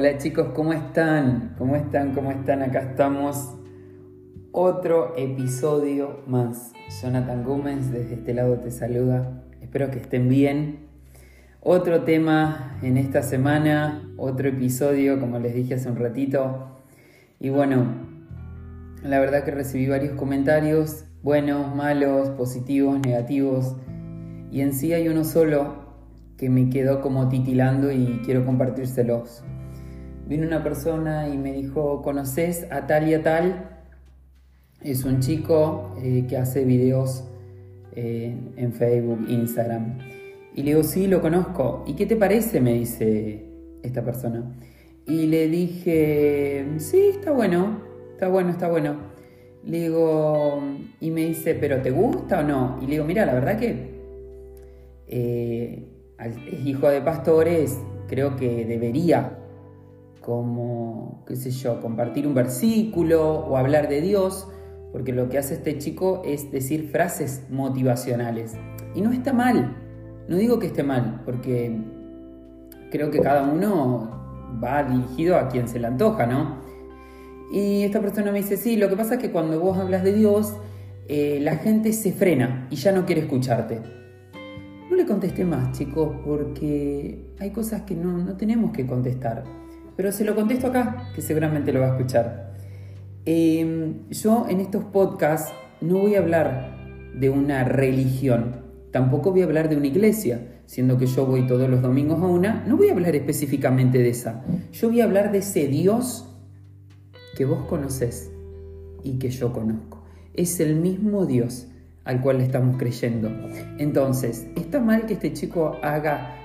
Hola chicos, ¿cómo están? ¿Cómo están? ¿Cómo están? Acá estamos. Otro episodio más. Jonathan Gómez desde este lado te saluda. Espero que estén bien. Otro tema en esta semana, otro episodio, como les dije hace un ratito. Y bueno, la verdad que recibí varios comentarios, buenos, malos, positivos, negativos. Y en sí hay uno solo que me quedó como titilando y quiero compartírselos. Vino una persona y me dijo, ¿conoces a tal y a tal? Es un chico eh, que hace videos eh, en Facebook, Instagram. Y le digo, sí, lo conozco. ¿Y qué te parece? Me dice esta persona. Y le dije, sí, está bueno, está bueno, está bueno. Le digo, y me dice, ¿pero te gusta o no? Y le digo, mira, la verdad que eh, es hijo de pastores, creo que debería, como, qué sé yo, compartir un versículo o hablar de Dios, porque lo que hace este chico es decir frases motivacionales. Y no está mal, no digo que esté mal, porque creo que cada uno va dirigido a quien se le antoja, ¿no? Y esta persona me dice, sí, lo que pasa es que cuando vos hablas de Dios, eh, la gente se frena y ya no quiere escucharte. No le contesté más, chicos, porque hay cosas que no, no tenemos que contestar. Pero se lo contesto acá, que seguramente lo va a escuchar. Em, yo en estos podcasts no voy a hablar de una religión, tampoco voy a hablar de una iglesia, siendo que yo voy todos los domingos a una, no voy a hablar específicamente de esa. Yo voy a hablar de ese Dios que vos conocés y que yo conozco. Es el mismo Dios al cual le estamos creyendo. Entonces, ¿está mal que este chico haga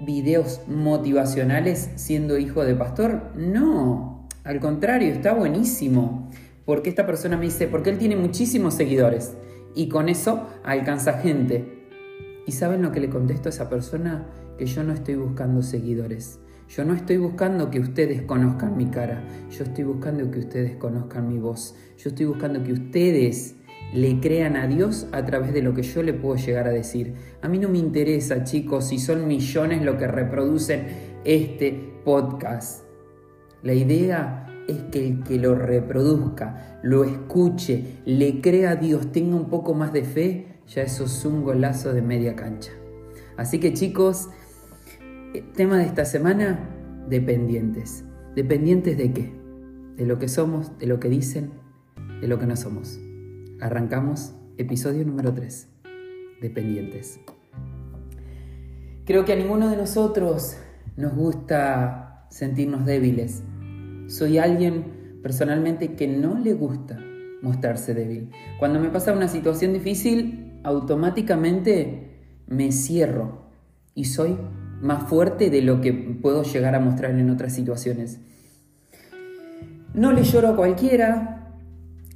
videos motivacionales siendo hijo de pastor? No, al contrario, está buenísimo. Porque esta persona me dice, porque él tiene muchísimos seguidores y con eso alcanza gente. ¿Y saben lo que le contesto a esa persona? Que yo no estoy buscando seguidores. Yo no estoy buscando que ustedes conozcan mi cara. Yo estoy buscando que ustedes conozcan mi voz. Yo estoy buscando que ustedes le crean a Dios a través de lo que yo le puedo llegar a decir. A mí no me interesa, chicos, si son millones lo que reproducen este podcast. La idea es que el que lo reproduzca, lo escuche, le crea a Dios, tenga un poco más de fe, ya eso es un golazo de media cancha. Así que chicos, eh, tema de esta semana, dependientes. ¿Dependientes de qué? De lo que somos, de lo que dicen, de lo que no somos. Arrancamos episodio número 3, dependientes. Creo que a ninguno de nosotros nos gusta sentirnos débiles. Soy alguien personalmente que no le gusta mostrarse débil. Cuando me pasa una situación difícil, automáticamente me cierro y soy más fuerte de lo que puedo llegar a mostrar en otras situaciones. No le lloro a cualquiera,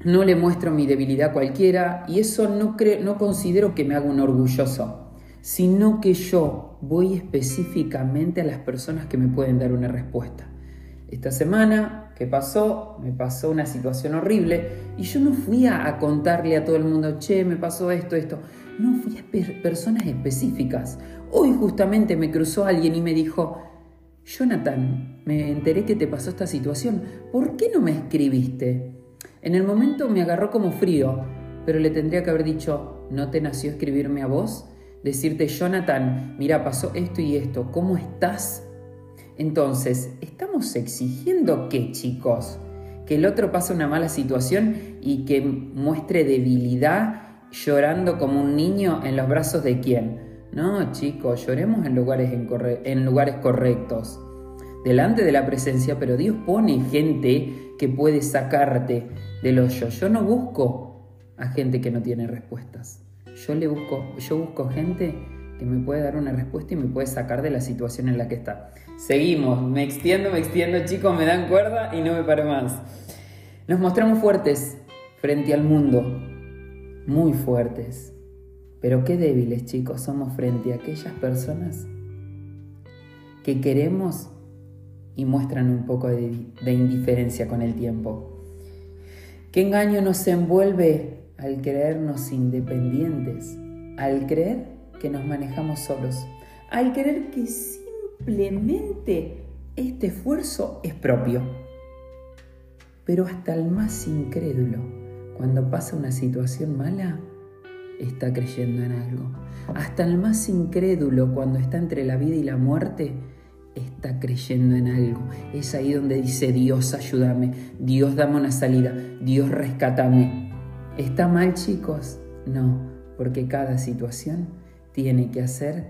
no le muestro mi debilidad a cualquiera y eso no, no considero que me haga un orgulloso, sino que yo voy específicamente a las personas que me pueden dar una respuesta. Esta semana que pasó, me pasó una situación horrible y yo no fui a, contarle a todo el mundo, che, me pasó esto, esto. No, fui a personas específicas. Hoy justamente me cruzó alguien y me dijo, Jonathan, me enteré que te pasó esta situación, ¿por qué no me escribiste? En el momento me agarró como frío, pero le tendría que haber dicho, ¿no te nació escribirme a vos? Decirte, Jonathan, mira, pasó esto y esto, ¿cómo estás? Entonces, ¿estamos exigiendo qué, chicos? Que el otro pase una mala situación y que muestre debilidad llorando como un niño en los brazos de quién? No, chicos, lloremos en lugares, en lugares correctos, delante de la presencia, pero Dios pone gente que puede sacarte del hoyo. Yo no busco a gente que no tiene respuestas. Yo le busco, yo busco gente que me puede dar una respuesta y me puede sacar de la situación en la que está. Seguimos, me extiendo, me extiendo, chicos, me dan cuerda y no me paro más. Nos mostramos fuertes frente al mundo, muy fuertes. Pero qué débiles, chicos, somos frente a aquellas personas que queremos y muestran un poco de, de indiferencia con el tiempo. ¿Qué engaño nos envuelve al creernos independientes? Al creer que nos manejamos solos, al creer que simplemente este esfuerzo es propio. Pero hasta el más incrédulo, cuando pasa una situación mala, está creyendo en algo. Hasta el más incrédulo, cuando está entre la vida y la muerte, está creyendo en algo. Es ahí donde dice Dios ayúdame, Dios dame una salida, Dios rescátame. ¿Está mal chicos? No, porque cada situación tiene que hacer,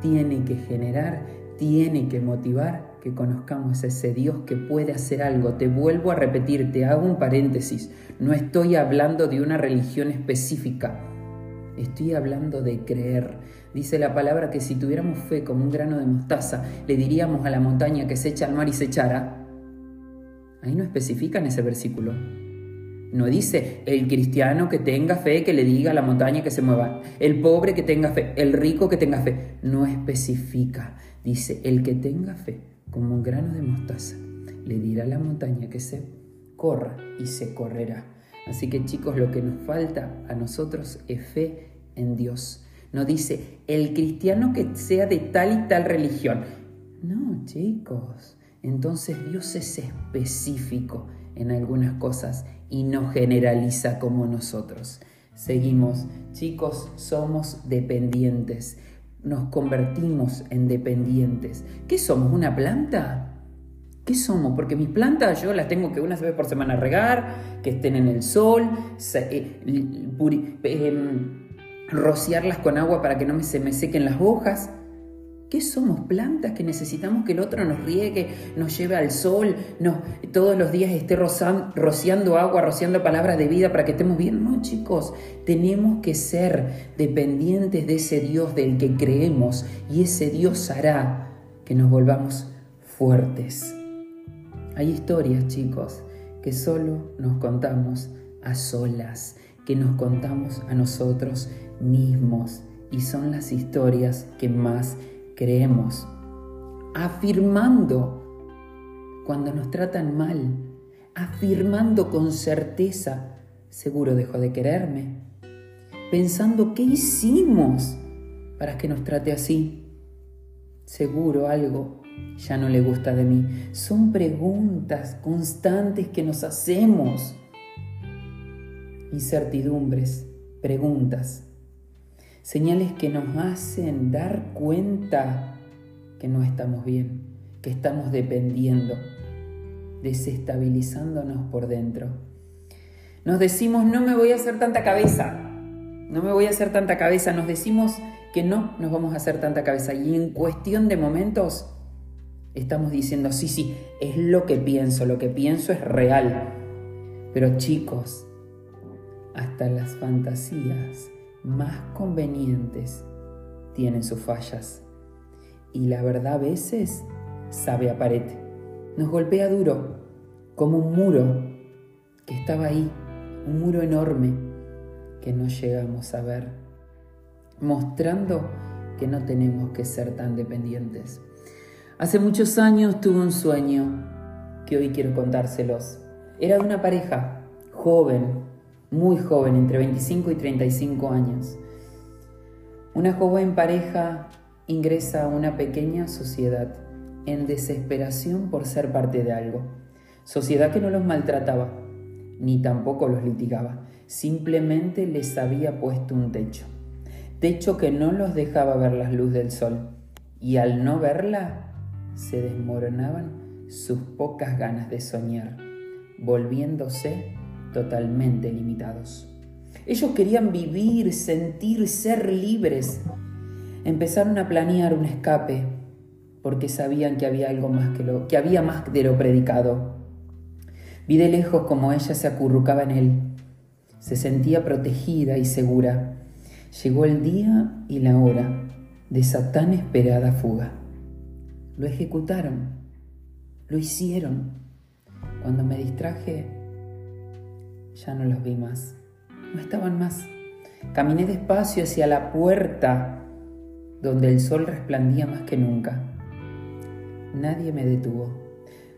tiene que generar, tiene que motivar que conozcamos a ese Dios que puede hacer algo. Te vuelvo a repetir, te hago un paréntesis. No estoy hablando de una religión específica. Estoy hablando de creer. Dice la palabra que si tuviéramos fe como un grano de mostaza, le diríamos a la montaña que se echa al mar y se echara. Ahí no especifica en ese versículo. No dice el cristiano que tenga fe que le diga a la montaña que se mueva, el pobre que tenga fe, el rico que tenga fe. No especifica. Dice el que tenga fe como un grano de mostaza, le dirá a la montaña que se corra y se correrá. Así que chicos, lo que nos falta a nosotros es fe en Dios. No dice el cristiano que sea de tal y tal religión. No, chicos. Entonces Dios es específico en algunas cosas y no generaliza como nosotros. Seguimos, chicos, somos dependientes. Nos convertimos en dependientes. ¿Qué somos? ¿Una planta? ¿Qué somos? Porque mis plantas yo las tengo que una vez por semana regar, que estén en el sol, eh, em, rociarlas con agua para que no se me sequen las hojas. ¿Qué somos? Plantas que necesitamos que el otro nos riegue, nos lleve al sol, nos, todos los días esté rociando agua, rociando palabras de vida para que estemos bien. No, chicos, tenemos que ser dependientes de ese Dios del que creemos y ese Dios hará que nos volvamos fuertes. Hay historias, chicos, que solo nos contamos a solas, que nos contamos a nosotros mismos. Y son las historias que más creemos, afirmando cuando nos tratan mal, afirmando con certeza, seguro dejó de quererme, pensando qué hicimos para que nos trate así. Seguro algo ya no le gusta de mí. Son preguntas constantes que nos hacemos. Incertidumbres, preguntas, señales que nos hacen dar cuenta que no estamos bien, que estamos dependiendo, desestabilizándonos por dentro. Nos decimos, no me voy a hacer tanta cabeza, no me voy a hacer tanta cabeza, nos decimos que no nos vamos a hacer tanta cabeza y en cuestión de momentos estamos diciendo, sí, sí, es lo que pienso, lo que pienso es real. Pero chicos, hasta las fantasías más convenientes tienen sus fallas. Y la verdad a veces sabe a pared. Nos golpea duro, como un muro que estaba ahí, un muro enorme que no llegamos a ver, mostrando que no tenemos que ser tan dependientes. Hace muchos años tuve un sueño que hoy quiero contárselos. Era de una pareja joven, muy joven, entre 25 y 35 años. Una joven pareja ingresa a una pequeña sociedad en desesperación por ser parte de algo. Sociedad que no los maltrataba, ni tampoco los litigaba, simplemente les había puesto un techo. Techo que no los dejaba ver la luz del sol. Y al no verla, se desmoronaban sus pocas ganas de soñar, volviéndose totalmente limitados. Ellos querían vivir, sentir, ser libres. Empezaron a planear un escape porque sabían que había algo más que lo que había más de lo predicado. Vi de lejos como ella se acurrucaba en él. Se sentía protegida y segura. Llegó el día y la hora de esa tan esperada fuga. Lo ejecutaron, lo hicieron. Cuando me distraje, ya no los vi más. No estaban más. Caminé despacio hacia la puerta donde el sol resplandía más que nunca. Nadie me detuvo.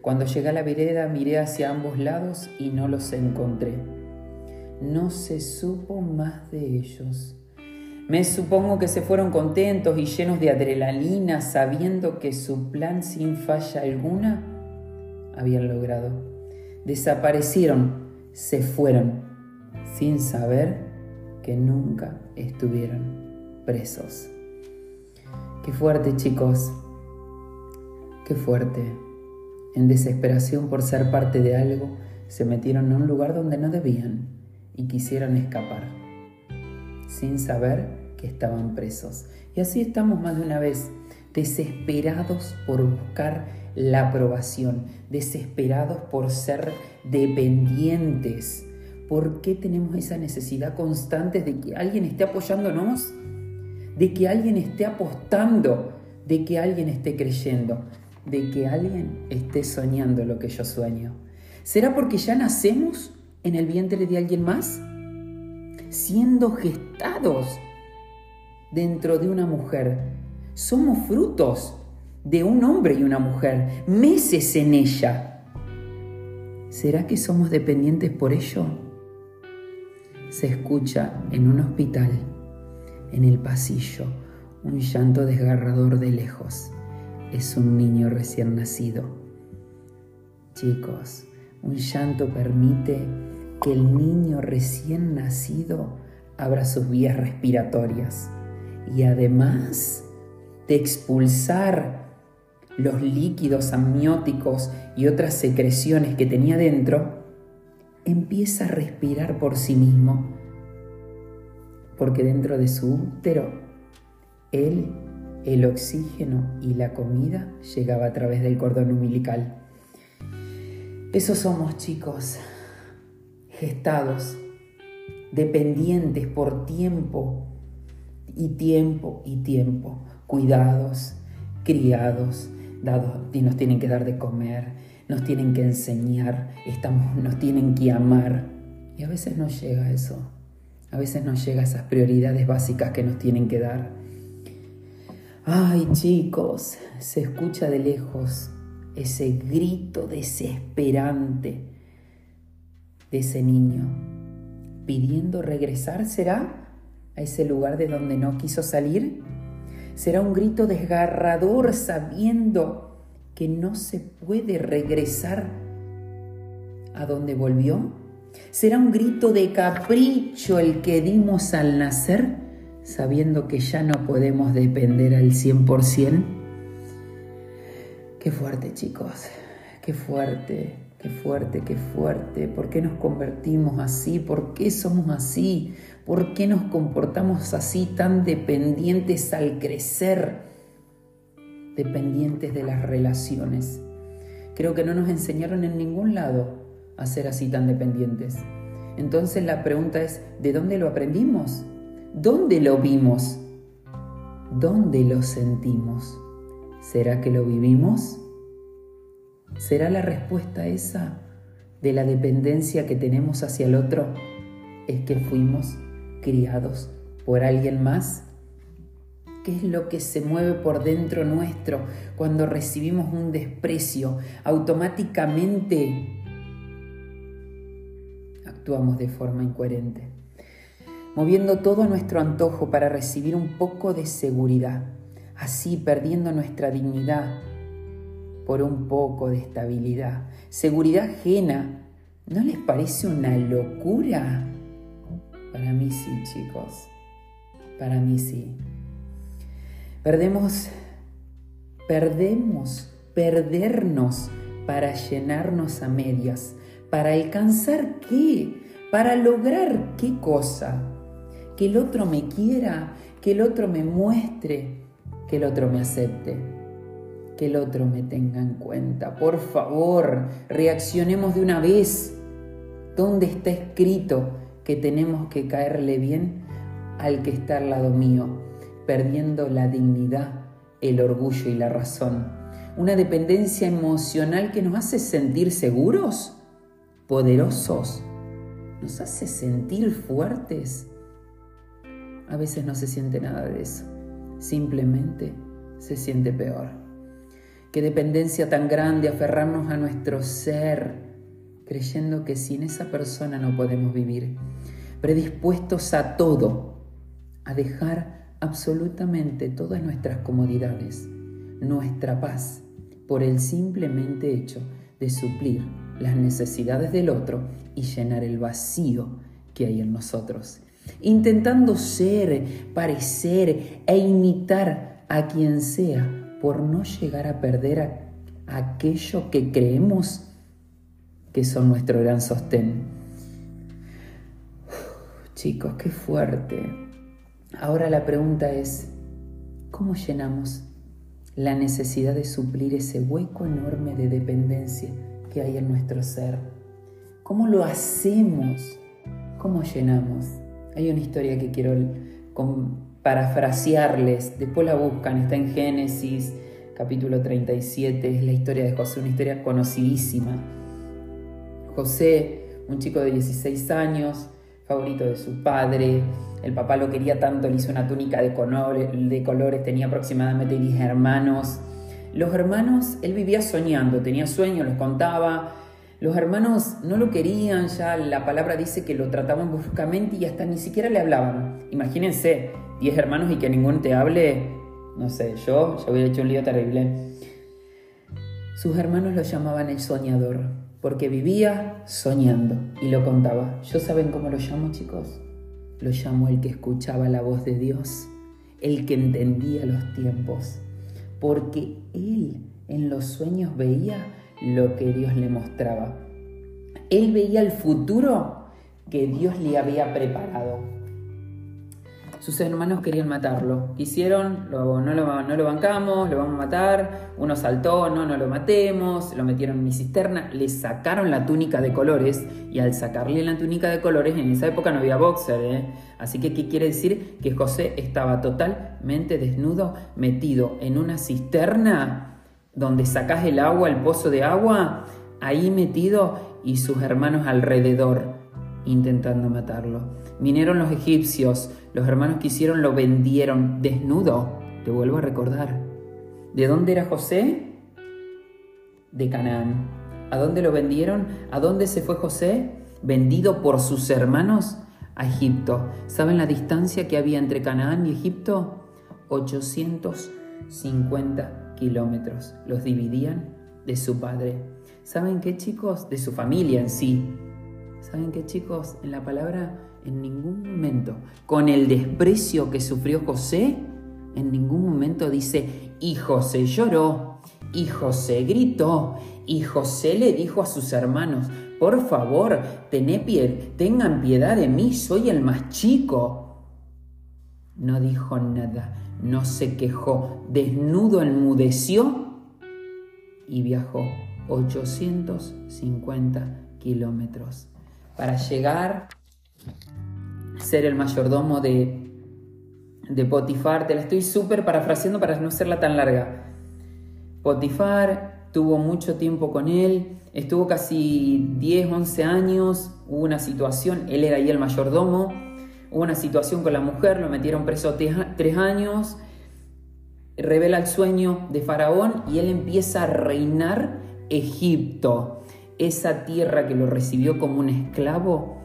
Cuando llegué a la vereda miré hacia ambos lados y no los encontré. No se supo más de ellos. Me supongo que se fueron contentos y llenos de adrenalina, sabiendo que su plan sin falla alguna habían logrado. Desaparecieron, se fueron, sin saber que nunca estuvieron presos. Qué fuerte, chicos. Qué fuerte. En desesperación por ser parte de algo, se metieron en un lugar donde no debían y quisieron escapar, sin saber que estaban presos. Y así estamos más de una vez, desesperados por buscar la aprobación, desesperados por ser dependientes. ¿Por qué tenemos esa necesidad constante de que alguien esté apoyándonos? De que alguien esté apostando, de que alguien esté creyendo, de que alguien esté soñando lo que yo sueño. ¿Será porque ya nacemos en el vientre de alguien más? Siendo gestados dentro de una mujer. Somos frutos de un hombre y una mujer, meses en ella. ¿Será que somos dependientes por ello? Se escucha en un hospital, en el pasillo, un llanto desgarrador de lejos. Es un niño recién nacido. Chicos, un llanto permite que el niño recién nacido abra sus vías respiratorias y además de expulsar los líquidos amnióticos y otras secreciones que tenía dentro, empieza a respirar por sí mismo, porque dentro de su útero, él, el oxígeno y la comida llegaba a través del cordón umbilical. Esos somos chicos, gestados, dependientes por tiempo y tiempo y tiempo, cuidados, criados, dados, y nos tienen que dar de comer, nos tienen que enseñar, estamos, nos tienen que amar. Y a veces no llega eso, a veces no llega esas prioridades básicas que nos tienen que dar. Ay chicos, se escucha de lejos ese grito desesperante de ese niño, pidiendo regresar, ¿será? A ese lugar de donde no quiso salir. Será un grito desgarrador sabiendo que no se puede regresar a donde volvió. Será un grito de capricho el que dimos al nacer, sabiendo que ya no podemos depender al 100%. Qué fuerte, chicos. Qué fuerte, qué fuerte, qué fuerte. ¿Por qué nos convertimos así? ¿Por qué somos así? ¿Por qué nos comportamos así tan dependientes al crecer? Dependientes de las relaciones. Creo que no nos enseñaron en ningún lado a ser así tan dependientes. Entonces la pregunta es, ¿de dónde lo aprendimos? ¿Dónde lo vimos? ¿Dónde lo sentimos? ¿Será que lo vivimos? ¿Será la respuesta esa de la dependencia que tenemos hacia el otro? ¿Es que fuimos criados por alguien más? ¿Qué es lo que se mueve por dentro nuestro cuando recibimos un desprecio? Automáticamente actuamos de forma incoherente, moviendo todo nuestro antojo para recibir un poco de seguridad así perdiendo nuestra dignidad por un poco de estabilidad. Seguridad ajena, ¿no les parece una locura? Para mí sí, chicos, para mí sí. Perdemos, perdemos, perdernos para llenarnos a medias. ¿Para alcanzar qué? ¿Para lograr qué cosa? Que el otro me quiera, que el otro me muestre, que el otro me acepte, que el otro me tenga en cuenta. Por favor, reaccionemos de una vez. ¿Dónde está escrito que tenemos que caerle bien al que está al lado mío, perdiendo la dignidad, el orgullo y la razón? Una dependencia emocional que nos hace sentir seguros, poderosos, nos hace sentir fuertes. A veces no se siente nada de eso simplemente se siente peor. Qué dependencia tan grande aferrarnos a nuestro ser, creyendo que sin esa persona no podemos vivir, predispuestos a todo, a dejar absolutamente todas nuestras comodidades, nuestra paz, por el simplemente hecho de suplir las necesidades del otro y llenar el vacío que hay en nosotros, intentando ser, parecer e imitar a quien sea por no llegar a perder aquello que creemos que son nuestro gran sostén. chicos, qué fuerte. Ahora la pregunta es, ¿cómo llenamos la necesidad de suplir ese hueco enorme de dependencia que hay en nuestro ser? ¿Cómo lo hacemos? ¿Cómo llenamos? Hay una historia que quiero parafrasearles, después la buscan, está en Génesis capítulo 37, es la historia de José, una historia conocidísima. José, un chico de 16 años, favorito de su padre, el papá lo quería tanto, le hizo una túnica de colores, de colores tenía aproximadamente 10 hermanos. Los hermanos, él vivía soñando, tenía sueños, los contaba, los hermanos no lo querían, ya la palabra dice que lo trataban bruscamente y hasta ni siquiera le hablaban. Imagínense, 10 hermanos y que ninguno te hable, no sé, yo ya hubiera hecho un lío terrible. Sus hermanos lo llamaban el soñador, porque vivía soñando y lo contaba. ¿Yo saben cómo lo llamo, chicos? Lo llamo el que escuchaba la voz de Dios, el que entendía los tiempos, porque él en los sueños veía lo que Dios le mostraba. Él veía el futuro que Dios le había preparado. Sus hermanos querían matarlo. Quisieron, no, lo, no lo bancamos, lo vamos a matar. Uno saltó, no, no lo matemos. Lo metieron en mi cisterna. Le sacaron la túnica de colores. Y al sacarle la túnica de colores, en esa época no había boxer. ¿eh? Así que, ¿qué quiere decir? Que José estaba totalmente desnudo, metido en una cisterna donde sacas el agua, el pozo de agua, ahí metido y sus hermanos alrededor intentando matarlo. Vinieron los egipcios, los hermanos que hicieron lo vendieron desnudo, te vuelvo a recordar. ¿De dónde era José? De Canaán. ¿A dónde lo vendieron? ¿A dónde se fue José? Vendido por sus hermanos a Egipto. ¿Saben la distancia que había entre Canaán y Egipto? 850 kilómetros los dividían de su padre. ¿Saben qué chicos? De su familia en sí. ¿Saben qué chicos? En la palabra, en ningún momento, con el desprecio que sufrió José, en ningún momento dice, y José lloró, y José gritó, y José le dijo a sus hermanos, por favor, tengan piedad de mí, soy el más chico. No dijo nada, no se quejó, desnudo enmudeció y viajó 850 kilómetros para llegar a ser el mayordomo de, de Potifar. Te la estoy súper parafraseando para no hacerla tan larga. Potifar tuvo mucho tiempo con él, estuvo casi 10, 11 años, hubo una situación, él era ahí el mayordomo Hubo una situación con la mujer, lo metieron preso tres años, revela el sueño de Faraón y él empieza a reinar Egipto. Esa tierra que lo recibió como un esclavo,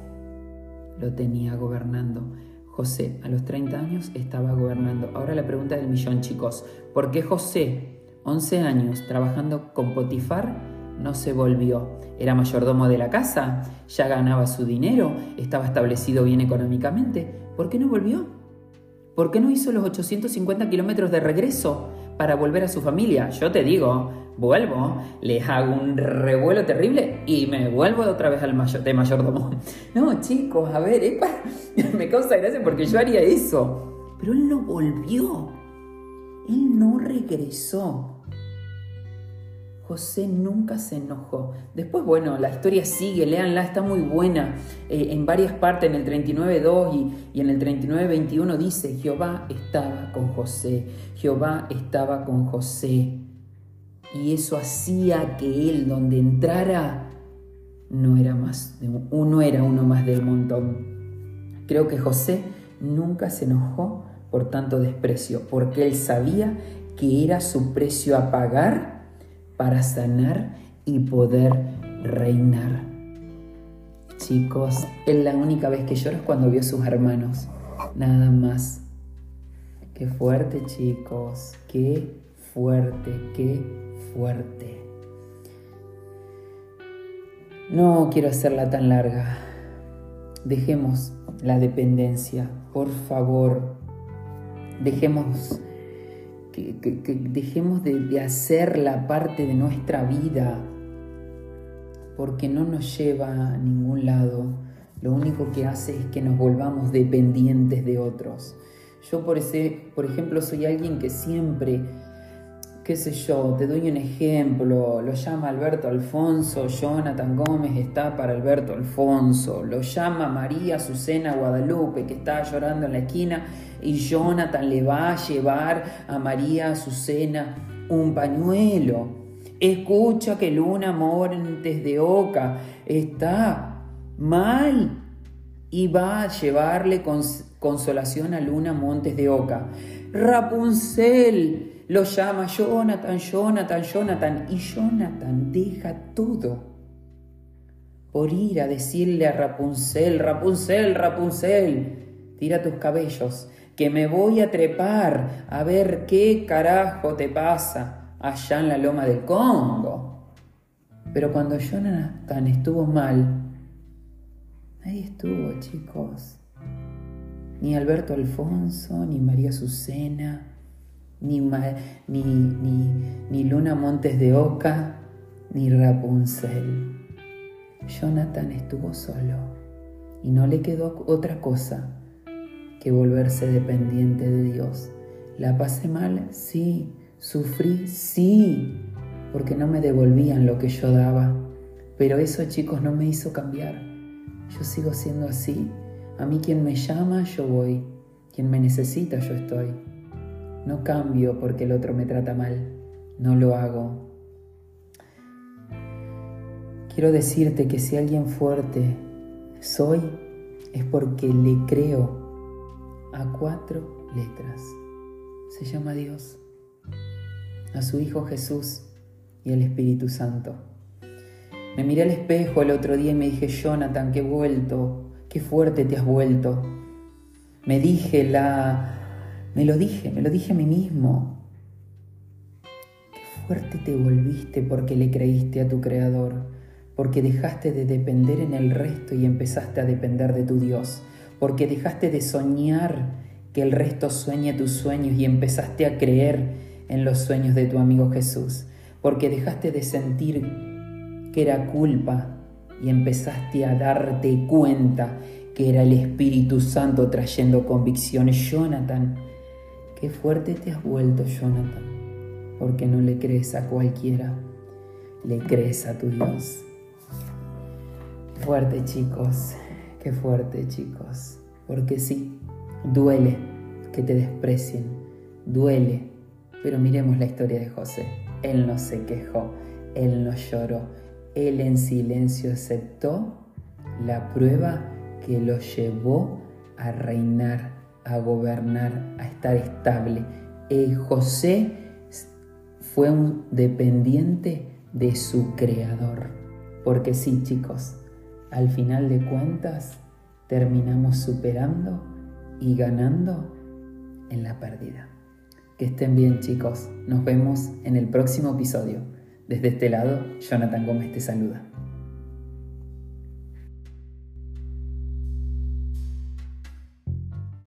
lo tenía gobernando. José a los 30 años estaba gobernando. Ahora la pregunta del millón, chicos. ¿Por qué José, 11 años, trabajando con Potifar, no se volvió. Era mayordomo de la casa, ya ganaba su dinero, estaba establecido bien económicamente. ¿Por qué no volvió? ¿Por qué no hizo los 850 kilómetros de regreso para volver a su familia? Yo te digo, vuelvo, les hago un revuelo terrible y me vuelvo otra vez al mayor, de mayordomo. No, chicos, a ver, me causa gracia porque yo haría eso. Pero él no volvió. Él no regresó. José nunca se enojó. Después, bueno, la historia sigue, léanla, está muy buena. Eh, en varias partes, en el 39.2 y, y en el 39.21 dice, Jehová estaba con José, Jehová estaba con José. Y eso hacía que él, donde entrara, no era, más era uno más del montón. Creo que José nunca se enojó por tanto desprecio, porque él sabía que era su precio a pagar para sanar y poder reinar. Chicos, es la única vez que llora es cuando vio a sus hermanos, nada más. Qué fuerte chicos, qué fuerte, qué fuerte. No quiero hacerla tan larga. Dejemos la dependencia, por favor. Dejemos, que, dejemos de, de hacer la parte de nuestra vida porque no nos lleva a ningún lado. Lo único que hace es que nos volvamos dependientes de otros. Yo por, ese, por ejemplo soy alguien que siempre qué sé yo, te doy un ejemplo, lo llama Alberto Alfonso, Jonathan Gómez está para Alberto Alfonso, lo llama María Azucena Guadalupe que está llorando en la esquina y Jonathan le va a llevar a María Azucena un pañuelo. Escucha que Luna Montes de Oca está mal y va a llevarle consolación a Luna Montes de Oca. Rapunzel lo llama Jonathan, Jonathan, Jonathan, y Jonathan deja todo por ir a decirle a Rapunzel, Rapunzel, Rapunzel, tira tus cabellos, que me voy a trepar a ver qué carajo te pasa allá en la loma del Congo. Pero cuando Jonathan estuvo mal, ahí estuvo, chicos. Ni Alberto Alfonso, ni María Azucena, ni, ni, ni, Luna Montes de Oca, ni Rapunzel. Jonathan estuvo solo y no le quedó otra cosa que volverse dependiente de Dios. ¿La pasé mal? Sí. ¿Sufrí? Sí. Porque no me devolvían lo que yo daba. Pero eso, chicos, no me hizo cambiar. Yo sigo siendo así. A mí quien me llama, yo voy. Quien me necesita, yo estoy. No cambio porque el otro me trata mal. No lo hago. Quiero decirte que si alguien fuerte soy, es porque le creo a cuatro letras. Se llama Dios, a su Hijo Jesús y al Espíritu Santo. Me miré al espejo el otro día y me dije, Jonathan, qué vuelto, qué fuerte te has vuelto. Me dije, la, me lo dije, me lo dije a mí mismo. Qué fuerte te volviste porque le creíste a tu Creador, porque dejaste de depender en el resto y empezaste a depender de tu Dios, porque dejaste de soñar que el resto sueñe tus sueños y empezaste a creer en los sueños de tu amigo Jesús, porque dejaste de sentir que era culpa y empezaste a darte cuenta que era el Espíritu Santo trayendo convicciones. Jonathan, Qué fuerte te has vuelto, Jonathan, porque no le crees a cualquiera, le crees a tu Dios. Fuerte, chicos, qué fuerte, chicos, porque sí, duele que te desprecien, duele, pero miremos la historia de José. Él no se quejó, él no lloró, él en silencio aceptó la prueba que lo llevó a reinar a gobernar, a estar estable. Eh, José fue un dependiente de su creador. Porque sí, chicos, al final de cuentas terminamos superando y ganando en la pérdida. Que estén bien, chicos. Nos vemos en el próximo episodio. Desde este lado, Jonathan Gómez te saluda.